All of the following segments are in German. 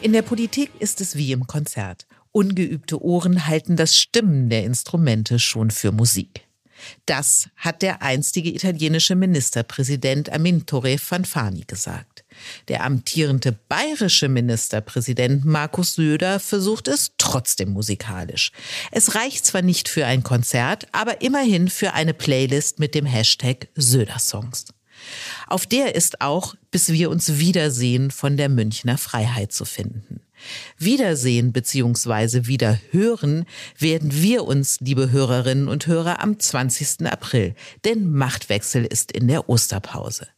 In der Politik ist es wie im Konzert. Ungeübte Ohren halten das Stimmen der Instrumente schon für Musik. Das hat der einstige italienische Ministerpräsident Amintore Fanfani gesagt. Der amtierende bayerische Ministerpräsident Markus Söder versucht es trotzdem musikalisch. Es reicht zwar nicht für ein Konzert, aber immerhin für eine Playlist mit dem Hashtag Söder-Songs. Auf der ist auch, bis wir uns wiedersehen, von der Münchner Freiheit zu finden. Wiedersehen bzw. wieder hören werden wir uns, liebe Hörerinnen und Hörer, am 20. April, denn Machtwechsel ist in der Osterpause.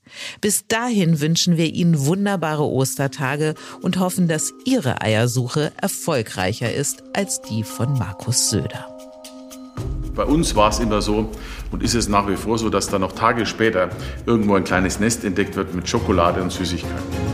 Bis dahin wünschen wir Ihnen wunderbare Ostertage und hoffen, dass Ihre Eiersuche erfolgreicher ist als die von Markus Söder. Bei uns war es immer so und ist es nach wie vor so, dass da noch Tage später irgendwo ein kleines Nest entdeckt wird mit Schokolade und Süßigkeiten.